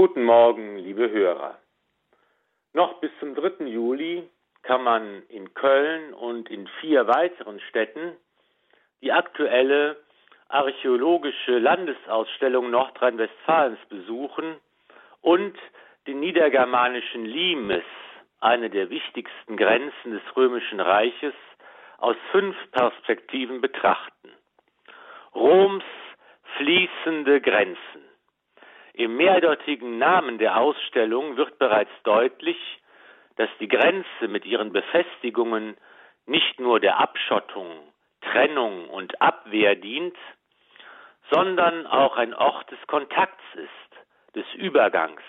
Guten Morgen, liebe Hörer. Noch bis zum 3. Juli kann man in Köln und in vier weiteren Städten die aktuelle archäologische Landesausstellung Nordrhein-Westfalens besuchen und den niedergermanischen Limes, eine der wichtigsten Grenzen des Römischen Reiches, aus fünf Perspektiven betrachten. Roms fließende Grenzen. Im mehrdeutigen Namen der Ausstellung wird bereits deutlich, dass die Grenze mit ihren Befestigungen nicht nur der Abschottung, Trennung und Abwehr dient, sondern auch ein Ort des Kontakts ist, des Übergangs,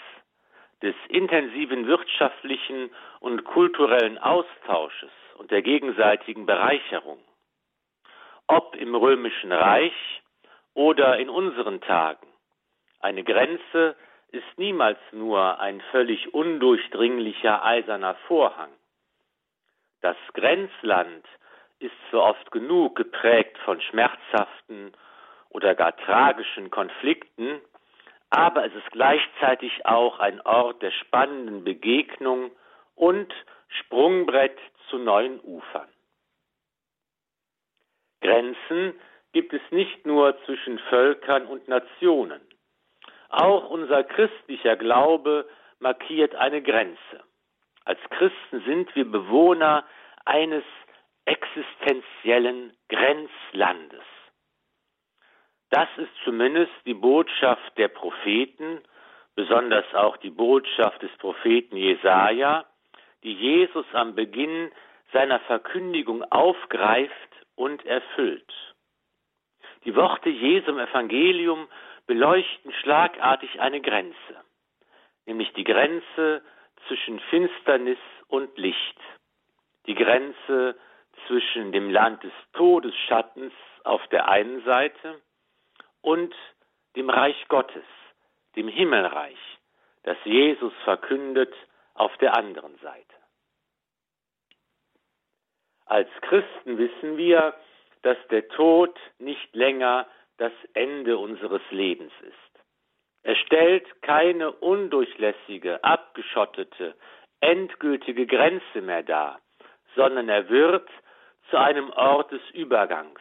des intensiven wirtschaftlichen und kulturellen Austausches und der gegenseitigen Bereicherung. Ob im römischen Reich oder in unseren Tagen. Eine Grenze ist niemals nur ein völlig undurchdringlicher eiserner Vorhang. Das Grenzland ist so oft genug geprägt von schmerzhaften oder gar tragischen Konflikten, aber es ist gleichzeitig auch ein Ort der spannenden Begegnung und Sprungbrett zu neuen Ufern. Grenzen gibt es nicht nur zwischen Völkern und Nationen. Auch unser christlicher Glaube markiert eine Grenze. Als Christen sind wir Bewohner eines existenziellen Grenzlandes. Das ist zumindest die Botschaft der Propheten, besonders auch die Botschaft des Propheten Jesaja, die Jesus am Beginn seiner Verkündigung aufgreift und erfüllt. Die Worte Jesu im Evangelium beleuchten schlagartig eine Grenze, nämlich die Grenze zwischen Finsternis und Licht, die Grenze zwischen dem Land des Todesschattens auf der einen Seite und dem Reich Gottes, dem Himmelreich, das Jesus verkündet auf der anderen Seite. Als Christen wissen wir, dass der Tod nicht länger das Ende unseres Lebens ist. Er stellt keine undurchlässige, abgeschottete, endgültige Grenze mehr dar, sondern er wird zu einem Ort des Übergangs,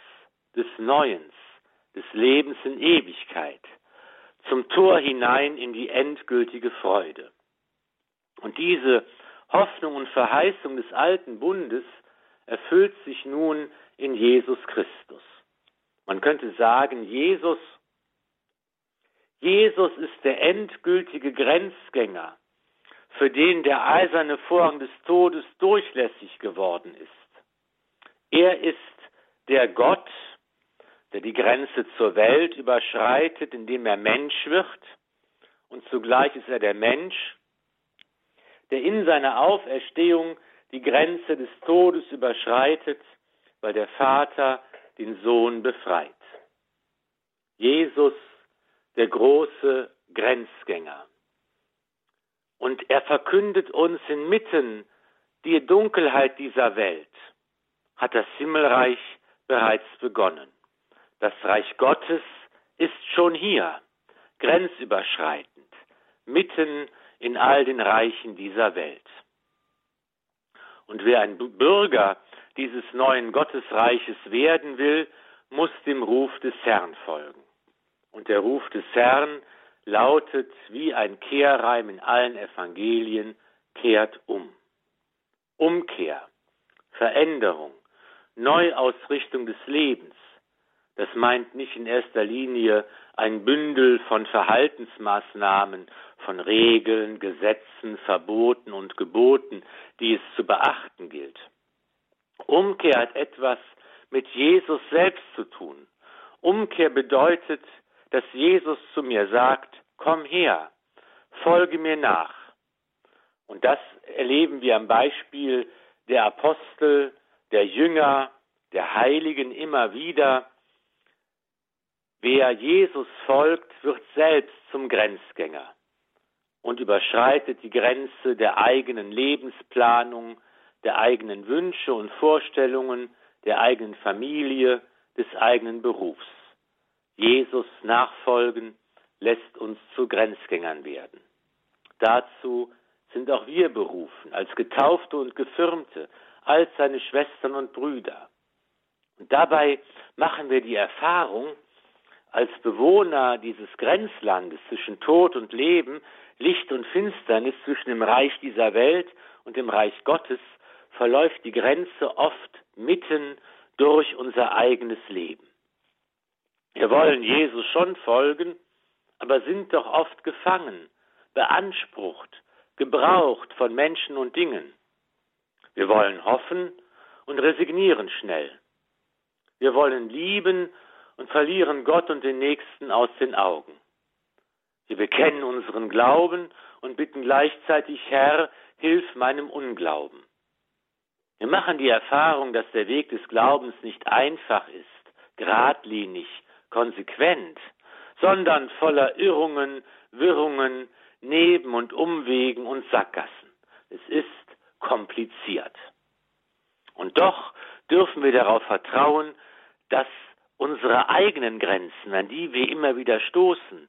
des Neuens, des Lebens in Ewigkeit, zum Tor hinein in die endgültige Freude. Und diese Hoffnung und Verheißung des alten Bundes erfüllt sich nun in Jesus Christus. Man könnte sagen, Jesus, Jesus ist der endgültige Grenzgänger, für den der eiserne Vorhang des Todes durchlässig geworden ist. Er ist der Gott, der die Grenze zur Welt überschreitet, indem er Mensch wird, und zugleich ist er der Mensch, der in seiner Auferstehung die Grenze des Todes überschreitet, weil der Vater den Sohn befreit. Jesus, der große Grenzgänger. Und er verkündet uns inmitten der Dunkelheit dieser Welt, hat das Himmelreich bereits begonnen. Das Reich Gottes ist schon hier, grenzüberschreitend, mitten in all den Reichen dieser Welt. Und wer ein Bürger dieses neuen Gottesreiches werden will, muss dem Ruf des Herrn folgen. Und der Ruf des Herrn lautet wie ein Kehrreim in allen Evangelien, kehrt um. Umkehr, Veränderung, Neuausrichtung des Lebens. Das meint nicht in erster Linie ein Bündel von Verhaltensmaßnahmen, von Regeln, Gesetzen, Verboten und Geboten, die es zu beachten gilt. Umkehr hat etwas mit Jesus selbst zu tun. Umkehr bedeutet, dass Jesus zu mir sagt, komm her, folge mir nach. Und das erleben wir am Beispiel der Apostel, der Jünger, der Heiligen immer wieder. Wer Jesus folgt, wird selbst zum Grenzgänger und überschreitet die Grenze der eigenen Lebensplanung, der eigenen Wünsche und Vorstellungen, der eigenen Familie, des eigenen Berufs. Jesus nachfolgen lässt uns zu Grenzgängern werden. Dazu sind auch wir berufen, als Getaufte und Gefirmte, als seine Schwestern und Brüder. Und dabei machen wir die Erfahrung, als Bewohner dieses Grenzlandes zwischen Tod und Leben, Licht und Finsternis zwischen dem Reich dieser Welt und dem Reich Gottes, verläuft die Grenze oft mitten durch unser eigenes Leben. Wir wollen Jesus schon folgen, aber sind doch oft gefangen, beansprucht, gebraucht von Menschen und Dingen. Wir wollen hoffen und resignieren schnell. Wir wollen lieben und verlieren Gott und den Nächsten aus den Augen. Wir bekennen unseren Glauben und bitten gleichzeitig, Herr, hilf meinem Unglauben. Wir machen die Erfahrung, dass der Weg des Glaubens nicht einfach ist, geradlinig, konsequent, sondern voller Irrungen, Wirrungen, Neben- und Umwegen und Sackgassen. Es ist kompliziert. Und doch dürfen wir darauf vertrauen, dass unsere eigenen Grenzen, an die wir immer wieder stoßen,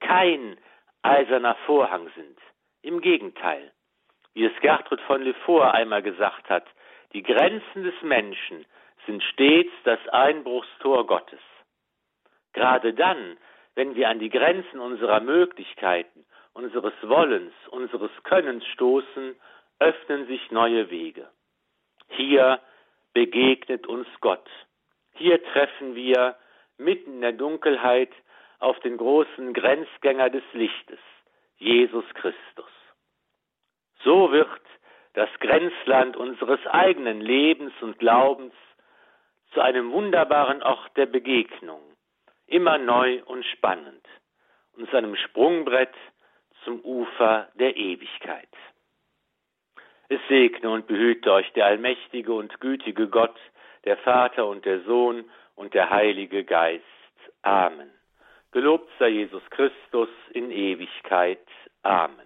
kein eiserner Vorhang sind. Im Gegenteil, wie es Gertrud von Lefort einmal gesagt hat, die Grenzen des Menschen sind stets das Einbruchstor Gottes. Gerade dann, wenn wir an die Grenzen unserer Möglichkeiten, unseres Wollens, unseres Könnens stoßen, öffnen sich neue Wege. Hier begegnet uns Gott. Hier treffen wir mitten in der Dunkelheit auf den großen Grenzgänger des Lichtes, Jesus Christus. So wird das Grenzland unseres eigenen Lebens und Glaubens zu einem wunderbaren Ort der Begegnung, immer neu und spannend, und zu einem Sprungbrett zum Ufer der Ewigkeit. Es segne und behüte euch der allmächtige und gütige Gott, der Vater und der Sohn und der Heilige Geist. Amen. Gelobt sei Jesus Christus in Ewigkeit. Amen.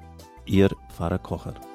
Ihr Pfarrer Kocher.